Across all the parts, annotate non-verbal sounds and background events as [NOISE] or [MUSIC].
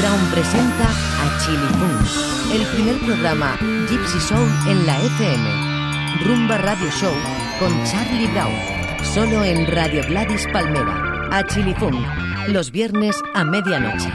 Brown presenta a Chili Funk, el primer programa Gypsy Soul en la FM. Rumba Radio Show con Charlie Brown, solo en Radio Gladys Palmera. A Chili Funk, los viernes a medianoche.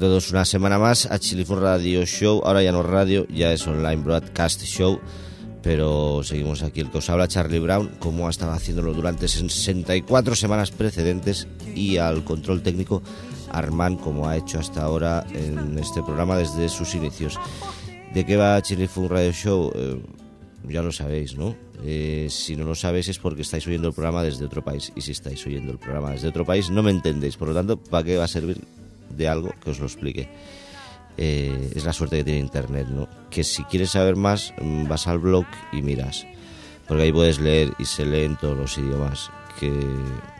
Todos, una semana más a Chilifun Radio Show. Ahora ya no radio, ya es online broadcast show. Pero seguimos aquí. El que os habla Charlie Brown, como ha estado haciéndolo durante 64 semanas precedentes. Y al control técnico Armand, como ha hecho hasta ahora en este programa desde sus inicios. ¿De qué va Chilifun Radio Show? Eh, ya lo sabéis, ¿no? Eh, si no lo sabéis es porque estáis oyendo el programa desde otro país. Y si estáis oyendo el programa desde otro país, no me entendéis. Por lo tanto, ¿para qué va a servir de algo que os lo explique. Eh, es la suerte que tiene Internet, ¿no? Que si quieres saber más, mm, vas al blog y miras. Porque ahí puedes leer y se leen todos los idiomas. Que,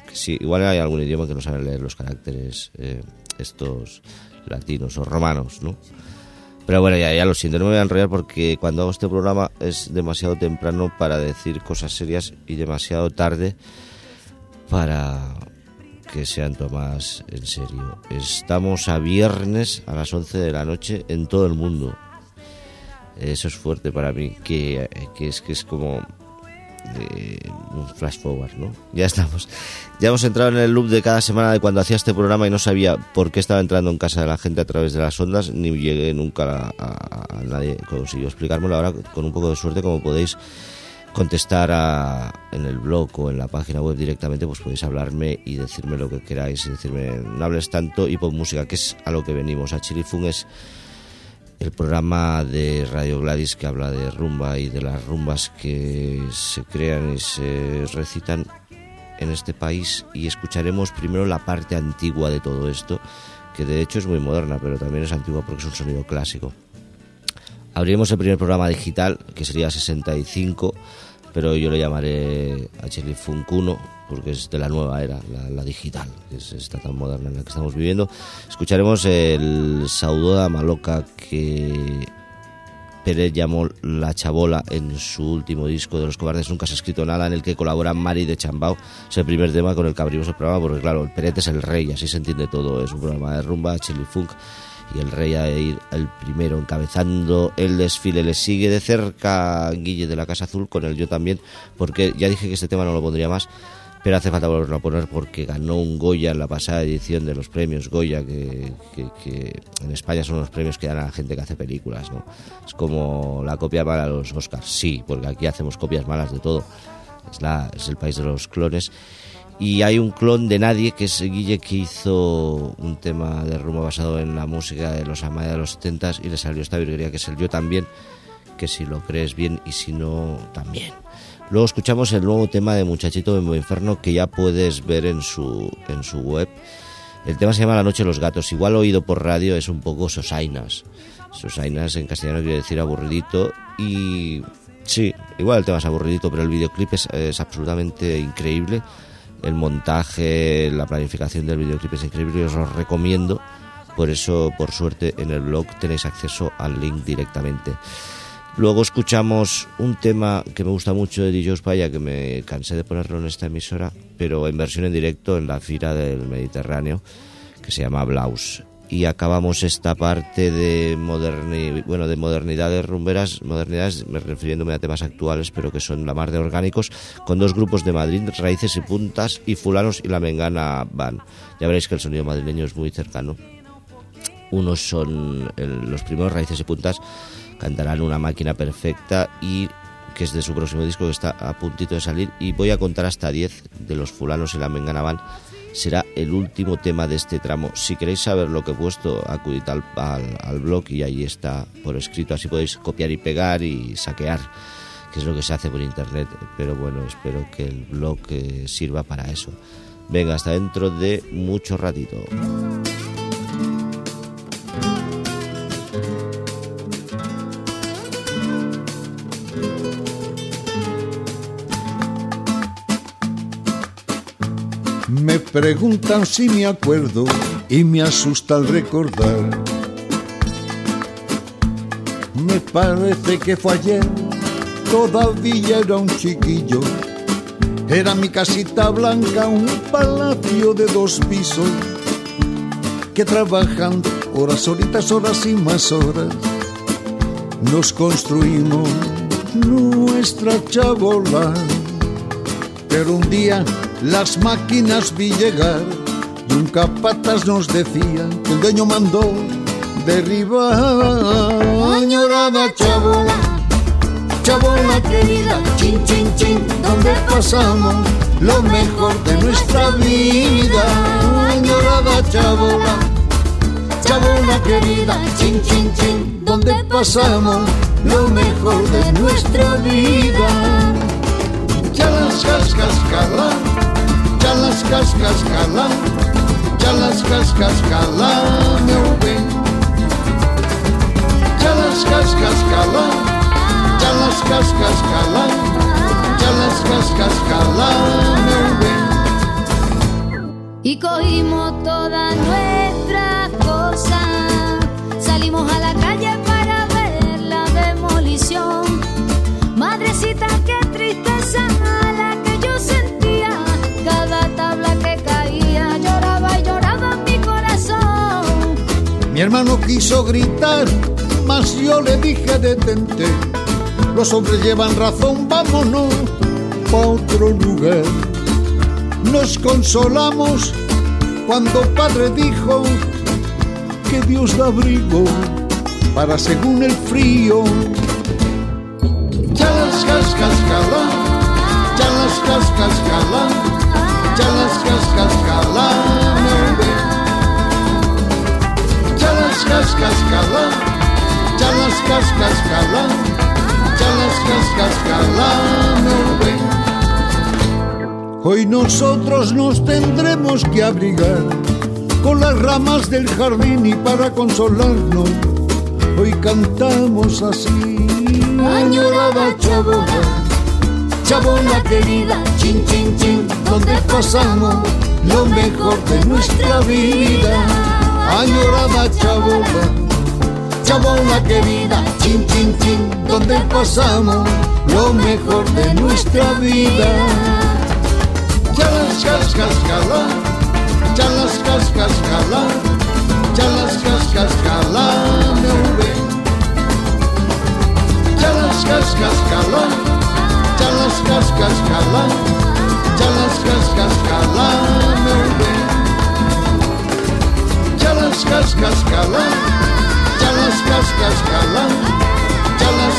que sí, igual hay algún idioma que no saben leer los caracteres eh, estos latinos o romanos, ¿no? Pero bueno, ya, ya lo siento, no me voy a enrollar porque cuando hago este programa es demasiado temprano para decir cosas serias y demasiado tarde para, que sean tomadas en serio. Estamos a viernes a las 11 de la noche en todo el mundo. Eso es fuerte para mí, que, que es que es como eh, un flash forward, ¿no? Ya estamos. Ya hemos entrado en el loop de cada semana de cuando hacía este programa y no sabía por qué estaba entrando en casa de la gente a través de las ondas, ni llegué nunca a, nadie consiguió explicármelo. Ahora, con un poco de suerte, como podéis contestar a, en el blog o en la página web directamente, pues podéis hablarme y decirme lo que queráis decirme no hables tanto y pon música, que es a lo que venimos. A Chilifun es el programa de Radio Gladys que habla de rumba y de las rumbas que se crean y se recitan en este país y escucharemos primero la parte antigua de todo esto, que de hecho es muy moderna, pero también es antigua porque es un sonido clásico. Abriremos el primer programa digital, que sería 65, pero yo le llamaré HL Funk 1, porque es de la nueva era, la, digital, que es esta tan moderna en la que estamos viviendo. Escucharemos el Saudoda Maloca que Pérez llamó La Chabola en su último disco de Los Cobardes Nunca se ha escrito nada, en el que colabora Mari de Chambao. Es el primer tema con el que abrimos el programa, porque claro, el Peret es el rey, así se entiende todo. Es un programa de rumba, chili funk y el rey a ir el primero encabezando el desfile. Le sigue de cerca Guille de la Casa Azul con el yo también, porque ya dije que este tema no lo pondría más, pero hace falta volverlo a poner porque ganó un Goya en la pasada edición de los premios Goya, que, que, que en España son los premios que dan a la gente que hace películas, ¿no? Es como la copia mala de los Oscars, sí, porque aquí hacemos copias malas de todo. Es, la, es el país de los clones y hay un clon de nadie que es Guille que hizo un tema de rumbo basado en la música de los Amaya de los 70 y le salió esta virguería que es el yo también que si lo crees bien y si no también. Luego escuchamos el nuevo tema de Muchachito de Inferno que ya puedes ver en su, en su web. El tema se llama La Noche de los Gatos. Igual oído por radio es un poco Sosainas. Sosainas en castellano quiere decir aburridito y sí, igual el tema es aburridito pero el videoclip es, es absolutamente increíble el montaje, la planificación del videoclip es increíble os lo recomiendo. Por eso, por suerte, en el blog tenéis acceso al link directamente. Luego escuchamos un tema que me gusta mucho de DJ Paya, que me cansé de ponerlo en esta emisora, pero en versión en directo en la Fira del Mediterráneo, que se llama Blaus. Y acabamos esta parte de, moderni, bueno, de modernidades rumberas, modernidades refiriéndome a temas actuales, pero que son la mar de orgánicos, con dos grupos de Madrid, Raíces y Puntas, y Fulanos y La Mengana Van. Ya veréis que el sonido madrileño es muy cercano. Unos son los primeros Raíces y Puntas, cantarán una máquina perfecta y que es de su próximo disco que está a puntito de salir y voy a contar hasta 10 de los fulanos y la mengana van será el último tema de este tramo. Si queréis saber lo que he puesto acudid al, al, al blog y ahí está por escrito. Así podéis copiar y pegar y saquear que es lo que se hace por internet. Pero bueno espero que el blog eh, sirva para eso. Venga, hasta dentro de mucho ratito. Preguntan si me acuerdo y me asusta al recordar. Me parece que fue ayer, todavía era un chiquillo. Era mi casita blanca, un palacio de dos pisos, que trabajando horas, horitas, horas y más horas, nos construimos nuestra chabola. Pero un día las máquinas vi llegar y un capatas nos decía que el dueño mandó derribar. Añorada chabola, chabola querida, chin chin chin, donde pasamos lo mejor de nuestra vida. Añorada chabola, chabola querida, chin chin chin, donde pasamos lo mejor de nuestra vida. Ya las cascas las cascas calan, ya las cascas calan, meu bem. Las cascas calan, ya las cascas calan, ya las cascas bem. Y cogimos toda nuestra cosa, salimos a la Mi hermano quiso gritar, mas yo le dije detente. Los hombres llevan razón, vámonos pa' otro lugar. Nos consolamos cuando padre dijo que Dios da abrigo para según el frío. Ya las cascas calan, ya las las cascas calan, ya las cascas calan, ya las bem. Hoy nosotros nos tendremos que abrigar con las ramas del jardín y para consolarnos hoy cantamos así. Añorada chabola, chabola querida, chin chin chin, donde pasamos lo mejor de nuestra vida. Añorada chabola, chabola querida, chin chin chin, donde pasamos lo mejor de nuestra vida. Ya las cascas calan, ya las cascas calan, ya las cascas calan, meu bem. Ya las cascas calan, ya las cascas calan, ya las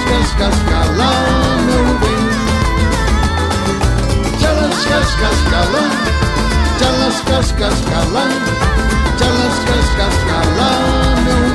cascas calan, meu bem. Ya las cascas calan, ya las cascas calan, ya las cascas calan, meu bem.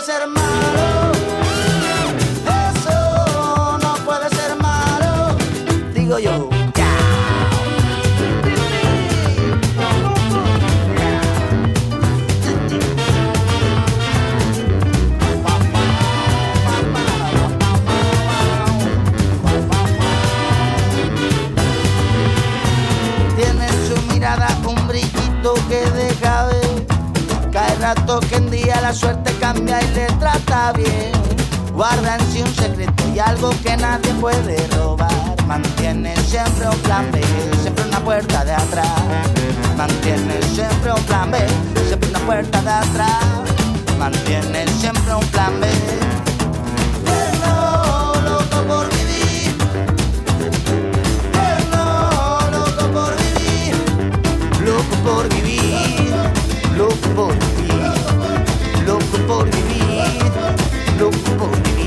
ser que en día la suerte cambia y le trata bien. Guarda en sí un secreto y algo que nadie puede robar. Mantiene siempre un plan B, siempre una puerta de atrás. Mantiene siempre un plan B, siempre una puerta de atrás. Mantiene siempre un plan B. Pero loco por vivir. Pero loco por vivir. Loco por vivir. Loco por vivir por vivir, loco por vivir.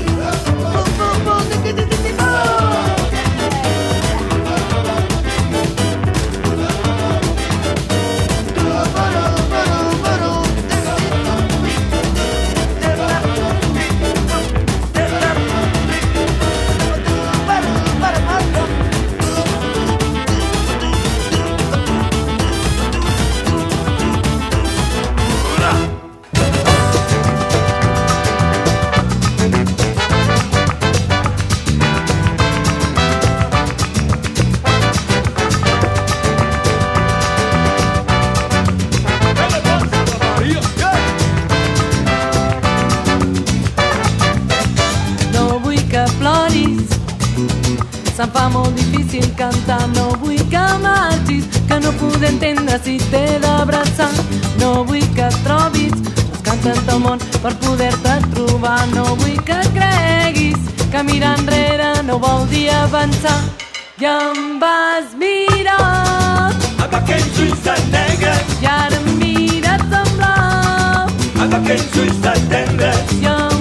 Se'm fa molt difícil cantar. No vull que marxis, que no puc entendre si t'he d'abraçar. No vull que et trobis els canten del món per poder-te trobar. No vull que creguis que mirar enrere no vol dir avançar. I em vas mirar Amb aquells ulls tan negres, i ara em mires en blau. amb aquells ulls tan tendres, I em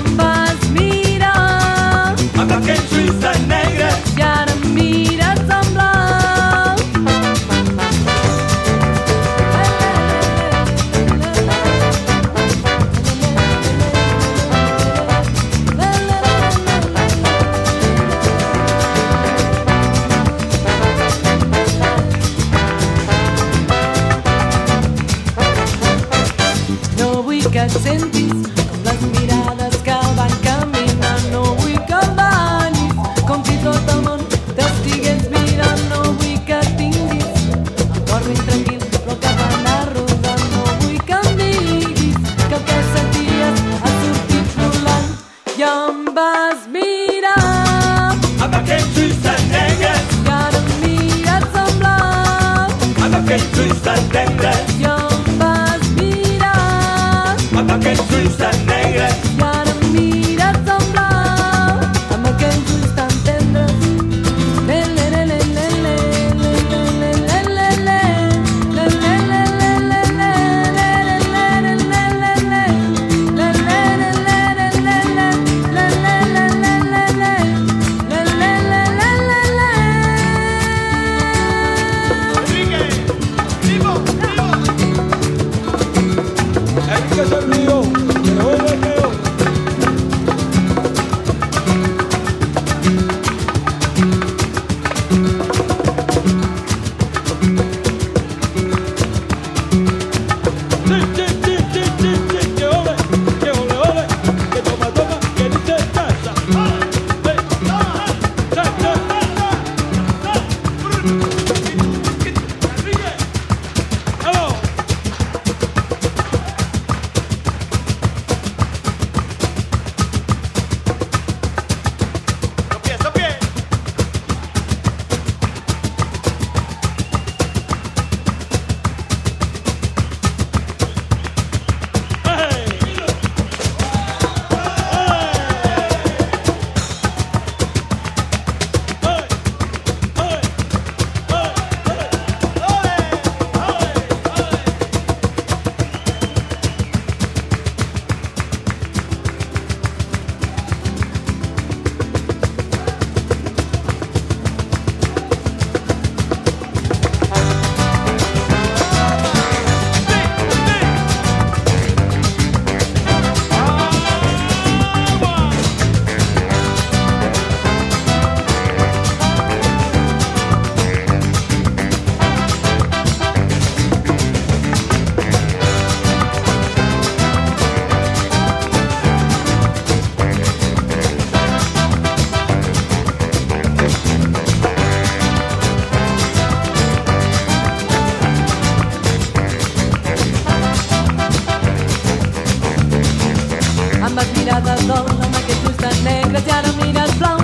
Amb miradas mirades d'or, que ets tan negre, ja no miras blau,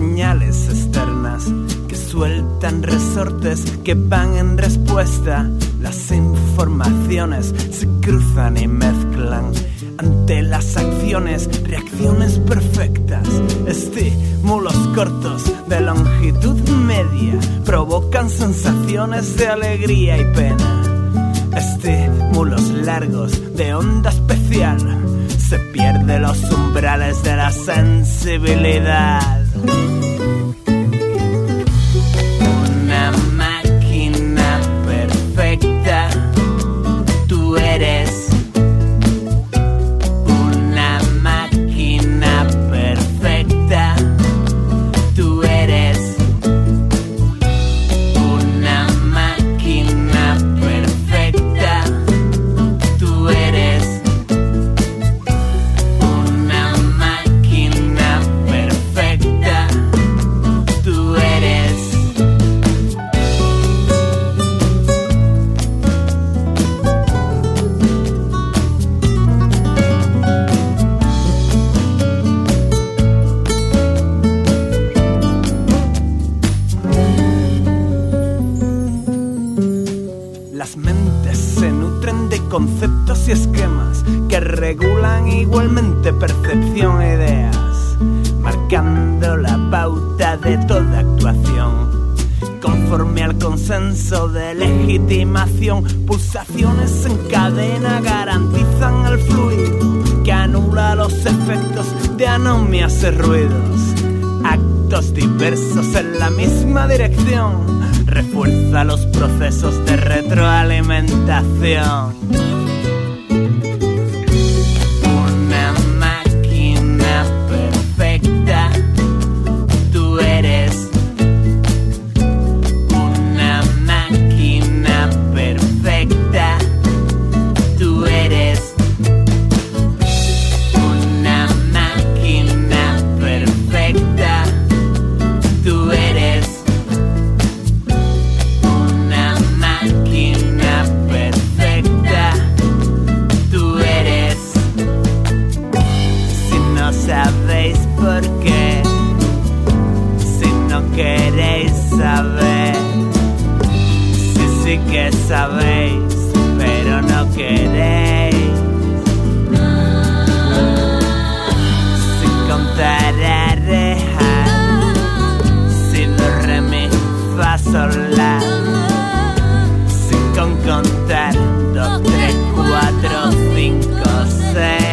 señales externas que sueltan resortes que van en respuesta. Las informaciones se cruzan y mezclan ante las acciones, reacciones perfectas, estímulos cortos de longitud media provocan sensaciones de alegría y pena. Estímulos largos de onda especial se pierde los umbrales de la sensibilidad. legitimación. Pulsaciones en cadena garantizan el fluido que anula los efectos de anomias y ruidos. Actos diversos en la misma dirección refuerza los procesos de retroalimentación. Sin con contar, dos, tres, cuatro, cinco, seis.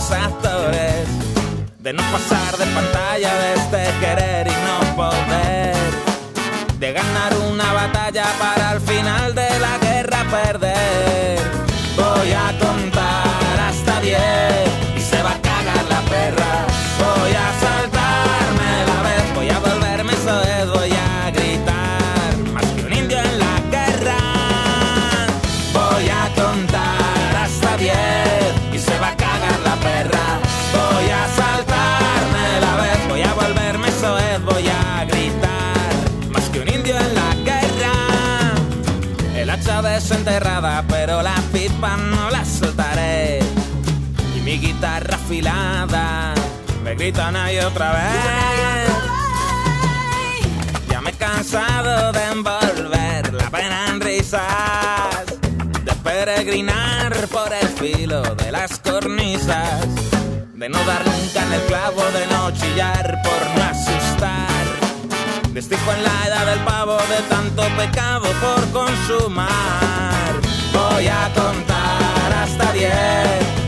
los actores, de no pasar de pantalla, de este querer y no poder, de ganar una batalla para al final de la guerra perder. Voy a contar hasta 10 y se va a cagar la perra. Enterrada, pero la pipa no la soltaré. Y mi guitarra afilada me grita una y otra vez. Ya me he cansado de envolver la pena en risas, de peregrinar por el filo de las cornisas, de no dar nunca en el clavo, de no chillar por no asustar. Vestijo en la edad del pavo de tanto pecado por consumar. Voy a contar hasta diez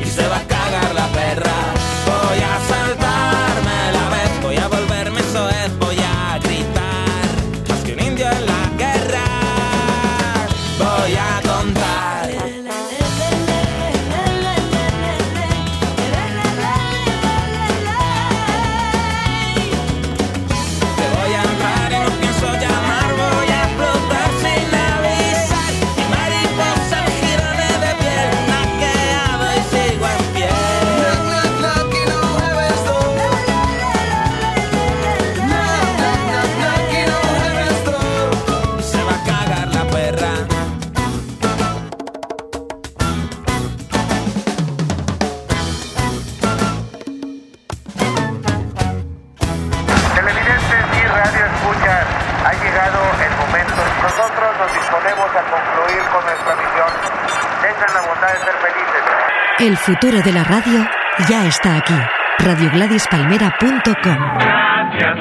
futuro de la radio ya está aquí. radiogladispalmera.com Gracias,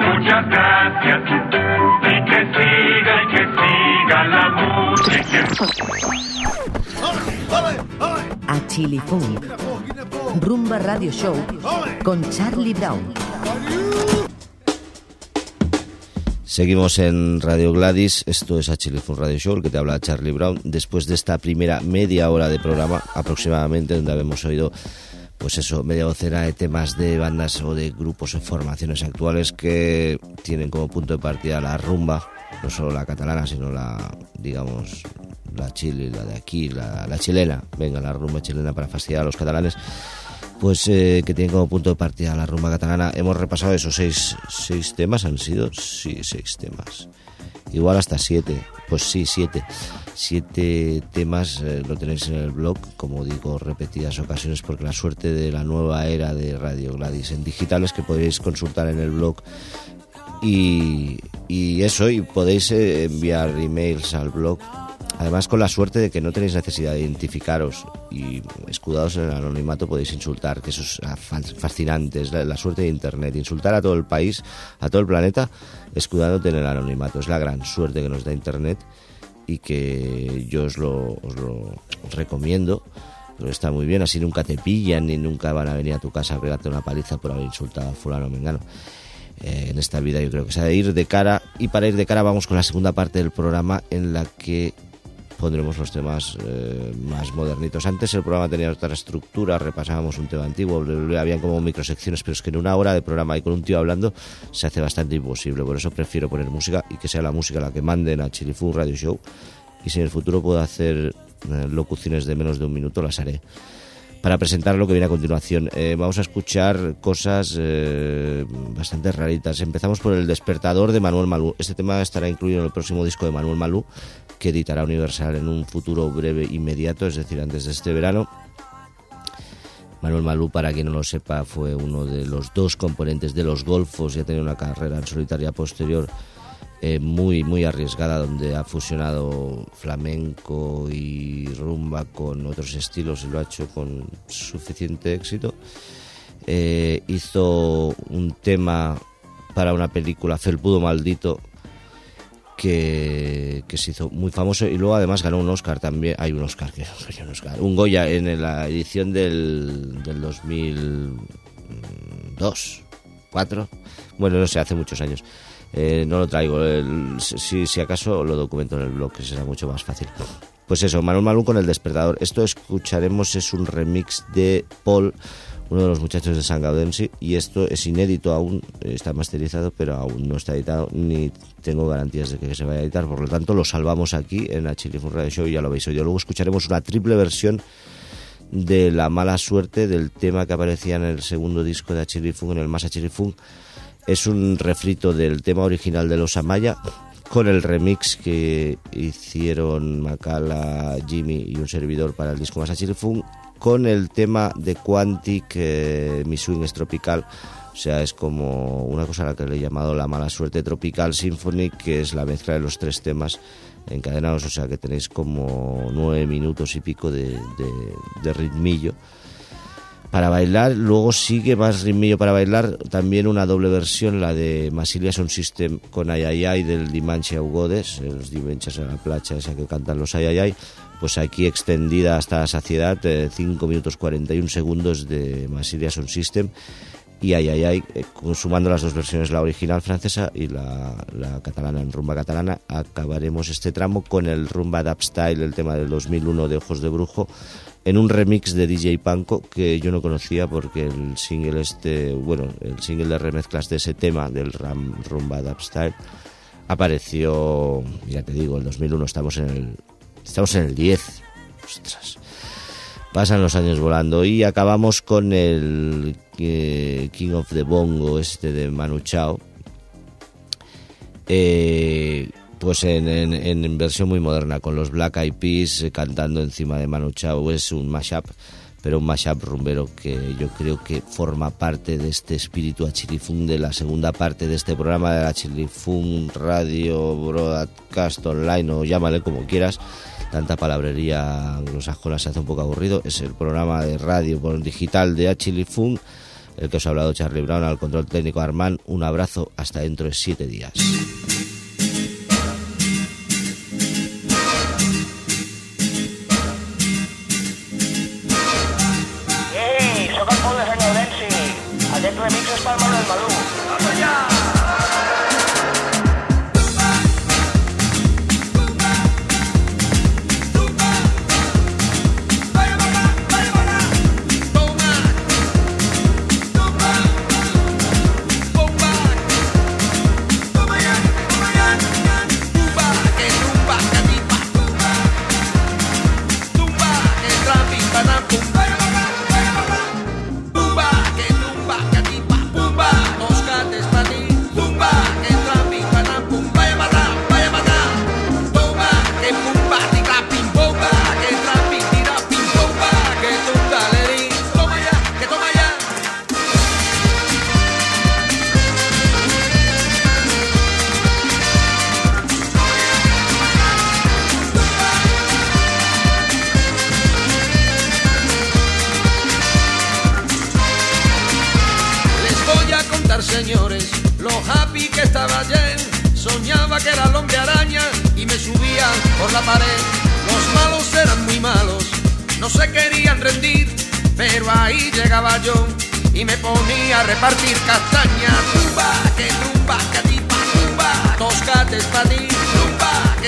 muchas gracias. Y que siga, y que siga la música. A Chili Funk. Rumba Radio Show con Charlie Brown. Seguimos en Radio Gladys, esto es Chile Fun Radio Show, el que te habla Charlie Brown, después de esta primera media hora de programa aproximadamente, donde habíamos oído pues eso, media docena de temas de bandas o de grupos o formaciones actuales que tienen como punto de partida la rumba, no solo la catalana, sino la, digamos, la chile, la de aquí, la, la chilena, venga, la rumba chilena para fastidiar a los catalanes, pues eh, que tienen como punto de partida la rumba catalana. Hemos repasado esos seis, seis temas, han sido, sí, seis temas. Igual hasta siete, pues sí, siete. Siete temas eh, lo tenéis en el blog, como digo, repetidas ocasiones, porque la suerte de la nueva era de Radio Gladys en digitales que podéis consultar en el blog. Y, y eso, y podéis eh, enviar emails al blog Además, con la suerte de que no tenéis necesidad de identificaros y escudados en el anonimato podéis insultar, que eso es fa- fascinante, es la, la suerte de Internet. Insultar a todo el país, a todo el planeta, escudándote en el anonimato. Es la gran suerte que nos da Internet y que yo os lo, os lo recomiendo. Pero está muy bien, así nunca te pillan ni nunca van a venir a tu casa a pegarte una paliza por haber insultado a fulano o mengano. Eh, en esta vida yo creo que ha de ir de cara y para ir de cara vamos con la segunda parte del programa en la que pondremos los temas eh, más modernitos. Antes el programa tenía otra estructura, repasábamos un tema antiguo, habían como microsecciones, pero es que en una hora de programa y con un tío hablando se hace bastante imposible. Por eso prefiero poner música y que sea la música la que manden a Chilifu Radio Show. Y si en el futuro puedo hacer eh, locuciones de menos de un minuto, las haré. Para presentar lo que viene a continuación, eh, vamos a escuchar cosas eh, bastante raritas. Empezamos por El despertador de Manuel Malú. Este tema estará incluido en el próximo disco de Manuel Malú, que editará Universal en un futuro breve inmediato, es decir, antes de este verano. Manuel Malú, para quien no lo sepa, fue uno de los dos componentes de Los Golfos y ha tenido una carrera en solitaria posterior eh, muy, muy arriesgada, donde ha fusionado flamenco y rumba con otros estilos y lo ha hecho con suficiente éxito. Eh, hizo un tema para una película, Felpudo Maldito, que, que se hizo muy famoso y luego además ganó un Oscar también. Hay un Oscar, que [LAUGHS] un Oscar, un Goya en la edición del, del 2002, 4, bueno, no sé, hace muchos años. Eh, no lo traigo, el- si, si acaso lo documento en el blog, que será mucho más fácil. Pues eso, Manuel Malú con El Despertador. Esto escucharemos es un remix de Paul, uno de los muchachos de San Gaudensi, y esto es inédito aún, está masterizado, pero aún no está editado, ni tengo garantías de que se vaya a editar, por lo tanto lo salvamos aquí en la Chili Fun Radio Show y ya lo habéis oído. Luego escucharemos una triple versión de la mala suerte del tema que aparecía en el segundo disco de Achilifung, en el Más Achilifung. Es un refrito del tema original de los Amaya, con el remix que hicieron Macala, Jimmy y un servidor para el disco Masachiri Fun con el tema de Quantic, eh, Mi Swing es Tropical. O sea, es como una cosa a la que le he llamado la mala suerte Tropical Symphony, que es la mezcla de los tres temas encadenados. O sea, que tenéis como nueve minutos y pico de ritmillo para bailar. Luego sigue más ritmillo para bailar. También una doble versión, la de Masilia Sound System con Ayayay del Dimanche Ugodes, eh, los Dimanches a la placha, esa que cantan los Ayayay. Pues aquí extendida hasta la saciedad, eh, 5 minutos 41 segundos de Masilia Sound System. Y Ayayay, eh, consumando las dos versiones, la original francesa y la, la catalana en rumba catalana, acabaremos este tramo con el rumba dub style, el tema del 2001 de Ojos de Brujo, en un remix de DJ Panko que yo no conocía porque el single este, bueno, el single de remezclas de ese tema del ram, rumba dubstyle apareció, ya te digo, el 2001 estamos en el estamos en el 10. Ostras. Pasan los años volando y acabamos con el eh, King of the Bongo este de Manu Chao. Eh, pues en, en- en versión muy moderna, con los Black Eyed Peas eh, cantando encima de Manu Chao. Es un mashup, pero un mashup rumbero que yo creo que forma parte de este espíritu achilifún de la segunda parte de este programa de la Achilifún Radio Broadcast Online o llámale como quieras. Tanta palabrería anglosajona se hace un poco aburrido. Es el programa de radio por digital de Achilifún. El que os ha hablado Charlie Brown al control técnico Armán. Un abrazo hasta dentro de siete días.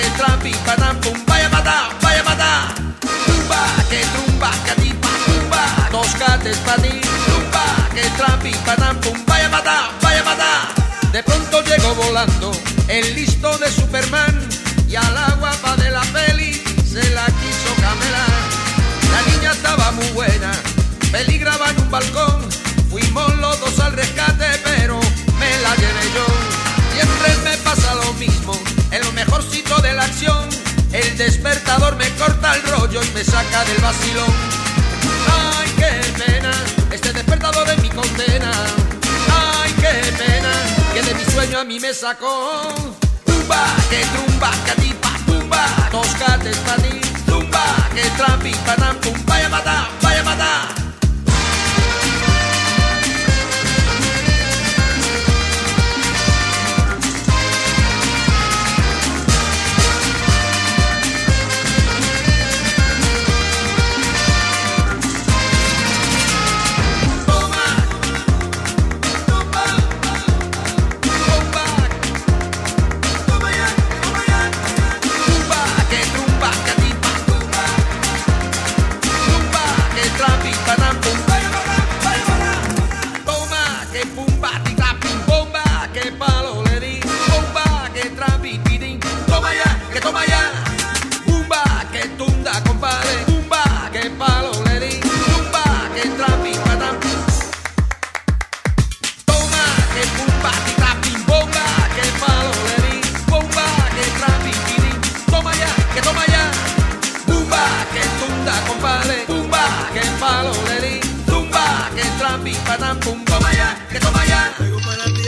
Que trampi, patam, pum, vaya patá, vaya patá. Tumba, que tumba, que tipa, tumba, dos cates pa' ti, tumba, que trampi, patam, pum, vaya patá, vaya patá. De pronto llegó volando el listo de Superman y a la guapa de la peli se la quiso camelar. La niña estaba muy buena, peligraba en un balcón. El despertador me corta el rollo y me saca del vacilón. Ay, qué pena, este despertador es mi condena. Ay, qué pena, que de mi sueño a mí me sacó. Tumba, que trumba, que tipa, tumba, dos cates pa' ti. Tumba, que trampi, patam, pum, vaya matá, vaya matá. palo le que trampi, patán, pum, toma ya, que toma ya. Traigo para ti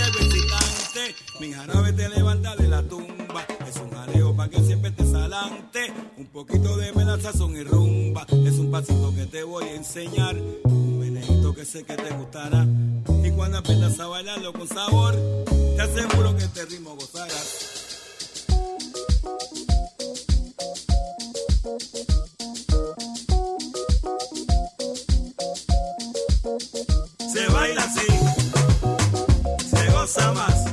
mi jarabe te levanta de la tumba. Es un jaleo pa' que siempre estés salante. Un poquito de melaza, son y rumba. Es un pasito que te voy a enseñar. Un meneito que sé que te gustará. Y cuando aprendas a bailarlo con sabor, te aseguro que este ritmo gozarás. baila así, se goza más.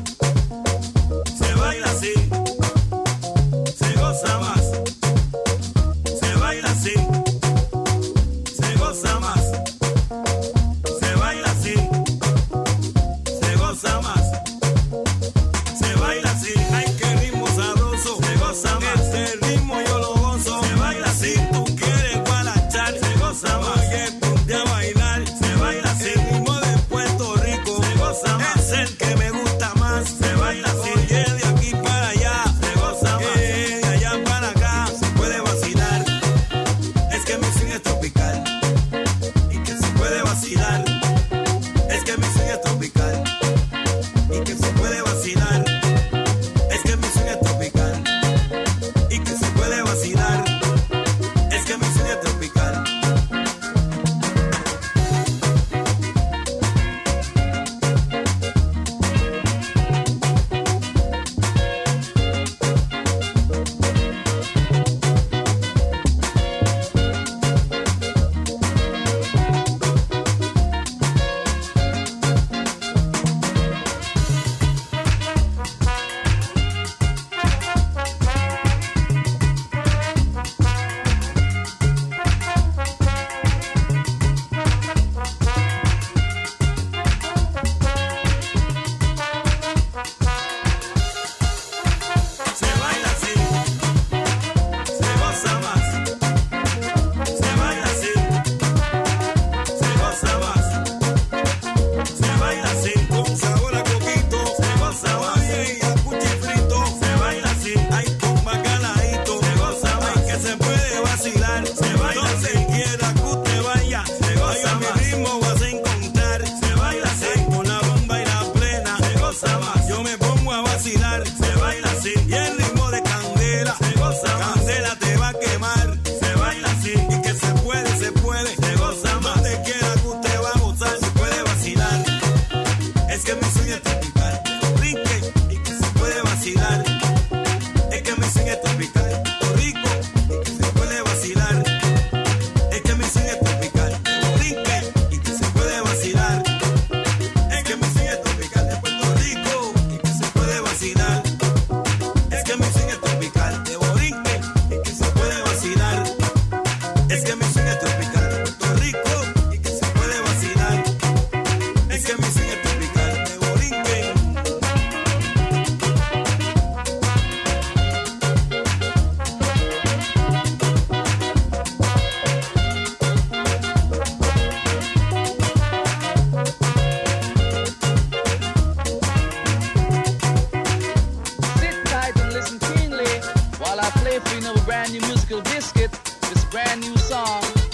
of a brand new musical biscuit, this brand new song.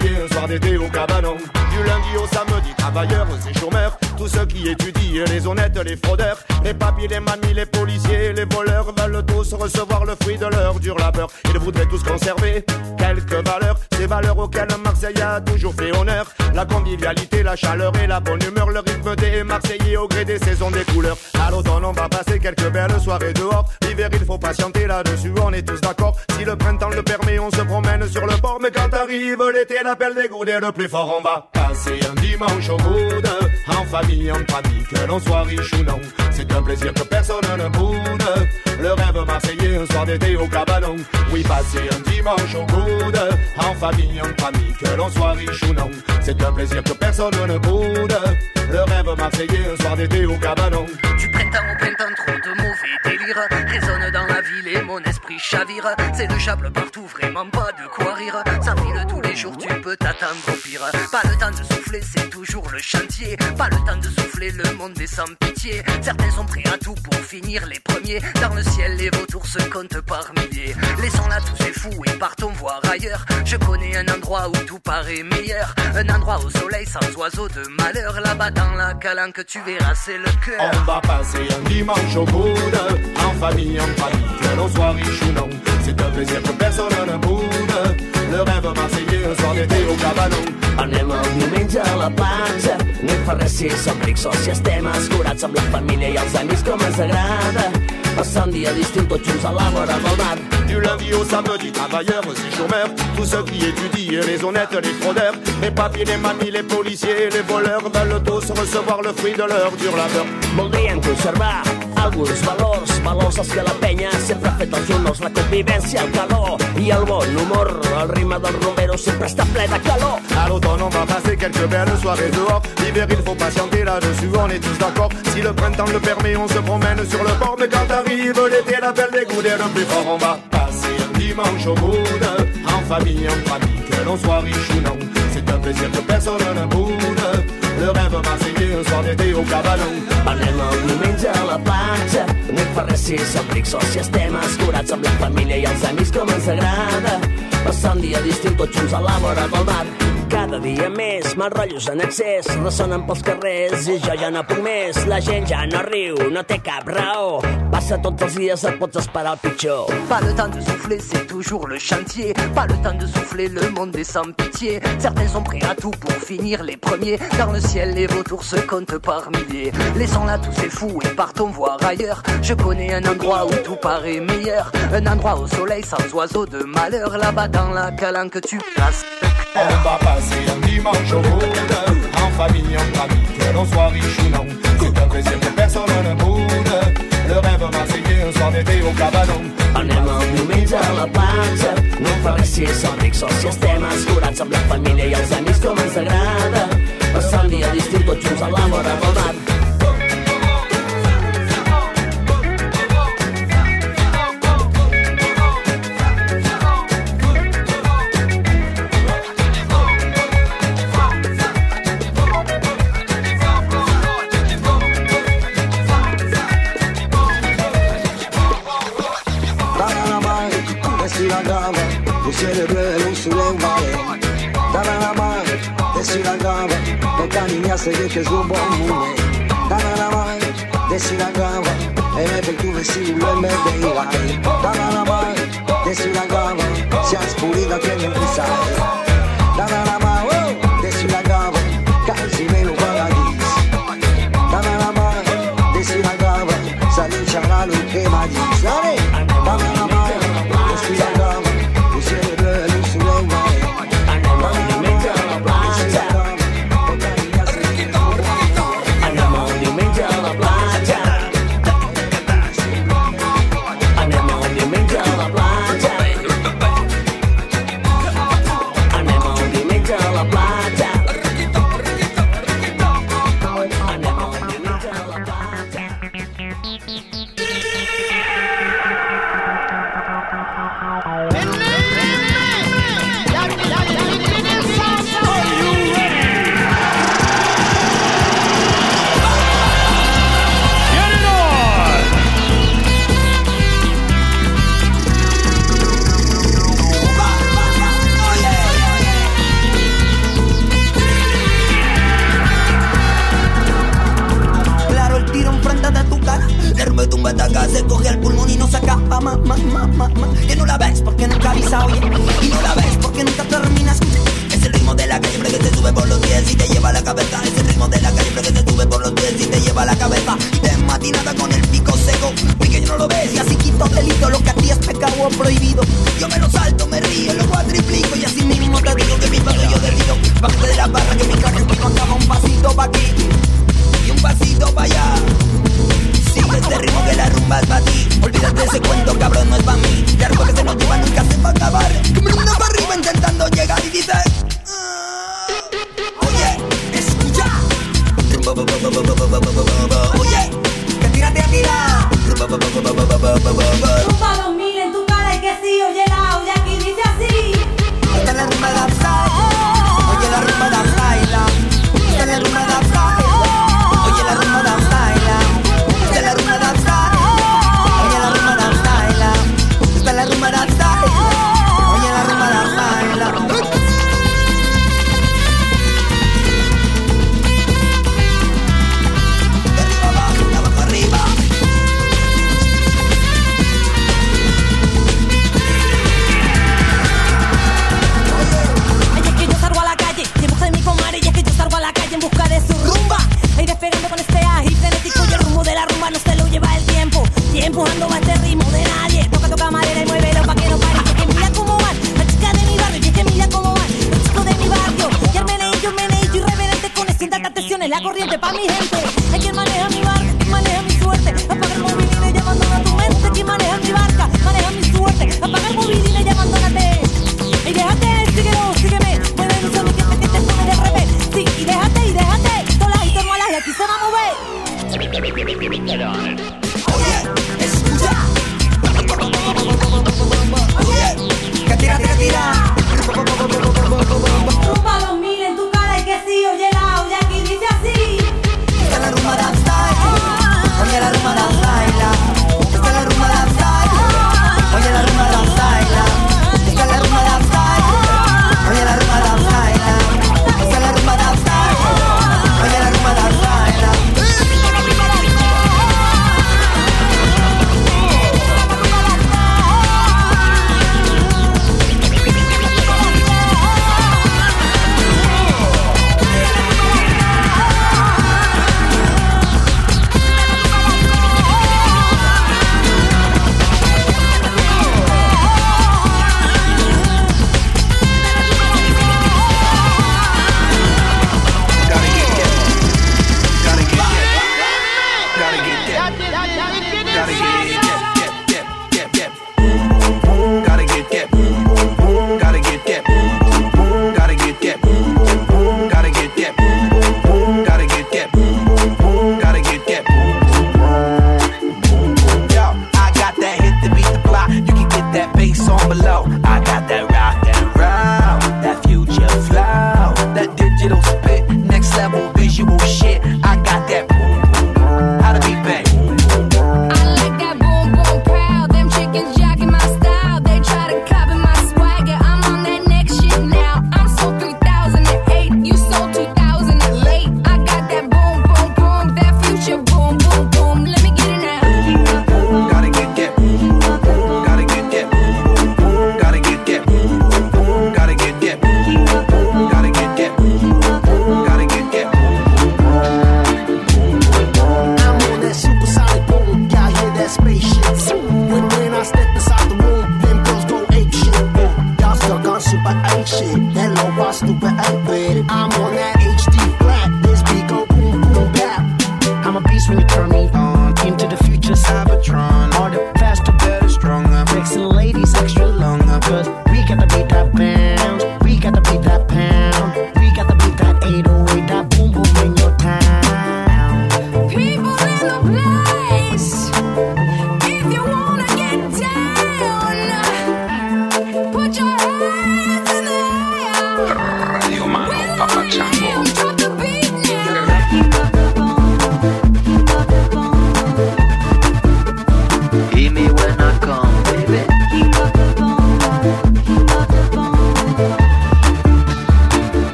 Un soir d'été au cabanon. Du lundi au samedi, travailleurs et chômeurs. Tous ceux qui étudient, les honnêtes, les fraudeurs. Les papiers, les mamies, les policiers, les voleurs veulent tous recevoir le fruit de leur dur labeur. Ils voudraient tous conserver quelques valeurs, ces valeurs auxquelles Marseille a toujours fait honneur. La convivialité, la chaleur et la bonne humeur, le rythme des Marseillais au gré des saisons, des couleurs. À l'automne, on va passer quelques belles soirées dehors. L'hiver, il faut patienter là-dessus, on est tous d'accord. Si le printemps le permet, on se promène sur le port. Arrive l'été, l'appel des est le plus fort. On va passer un dimanche au coude, en famille, en famille, que l'on soit riche ou non. C'est un plaisir que personne ne boude. Le rêve marseillais, un soir d'été au cabanon. Oui, passer un dimanche au coude, en famille, en famille, que l'on soit riche ou non. C'est un plaisir que personne ne boude. Le rêve marseillais, un soir d'été au cabanon. Du printemps au printemps, trop de mauvais délire Résonne mon esprit chavire. C'est le chable partout, vraiment pas de quoi rire. Ça file tous les jours, tu peux t'attendre au pire. Pas le temps de souffler, c'est toujours le chantier. Pas le temps de souffler, le monde est sans pitié. Certains sont prêts à tout pour finir les premiers. Dans le ciel, les vautours se comptent par milliers. Laissons-la tous ces fous et partons voir ailleurs. Je connais un endroit où tout paraît meilleur. Un endroit au soleil sans oiseaux de malheur. Là-bas dans la calanque, tu verras, c'est le cœur. On va passer un dimanche au coude, en famille, en famille, riche ou non. C'est un plaisir que personne ne boude. Le rêve marseillais, un soir d'été au cabanon. Anem el diumenge a la platja, no hi fa res si som rics o si estem escurats amb la família i els amics com ens agrada. Passar un dia d'estiu tots junts a la vora del mar. Du lundi au samedi, travailleurs et chômeurs, tous ceux qui étudient, les honnêtes, les fraudeurs, les papiers, les mamies, les policiers, les voleurs veulent tous recevoir le fruit de leur dur labeur. Voldríem conservar alguns valors, valors als que la penya sempre ha fet els honors, la convivència, el calor i el bon humor. El ritme del rumbero sempre està ple de calor. À l'automne, on va passer quelques belles soirées dehors. L'hiver, il faut patienter là-dessus, on est tous d'accord. Si le printemps le permet, on se promène sur le port. Mais quand arrive l'été, l'appel des goûts le plus fort. On va passer un dimanche au coude, en famille, en famille, que l'on soit riche ou non. C'est un plaisir que personne ne boude. Le rêve marseillais, un soir d'été au cabanon. Anem el diumenge a la platja, no fa res si som rics o si estem escurats amb la família i els amics com ens agrada. Passar un dia d'estiu tots junts a la vora del mar. Cada en. La. Pas le temps de souffler, c'est toujours le chantier. Pas le temps de souffler, le monde est sans pitié. Certains sont prêts à tout pour finir les premiers. Dans le ciel, les vautours se comptent par milliers. Laissons-la tous ces fous et partons voir ailleurs. Je connais un endroit où tout paraît meilleur. Un endroit au soleil sans oiseaux de malheur. Là-bas dans la calanque, tu passes. On va passer un dimanche au coude, en famille, en famille, que l'on soit riche ou non. C'est un plaisir que personne ne boude. Le rêve marseillais, un soir d'été au cabanon. Anem el diumenge a la platja, no em fa res si som rics o si estem escurats amb la família i els amics com ens agrada. Passar un dia d'estiu tots junts a la vora del mar. celebre l'usule uguale Dalla la desi la gava Pecani mi asseghe che su buon mune Dalla la desi la gava E me tu vesti lo me dei la desi la Si ha spurita che mi sai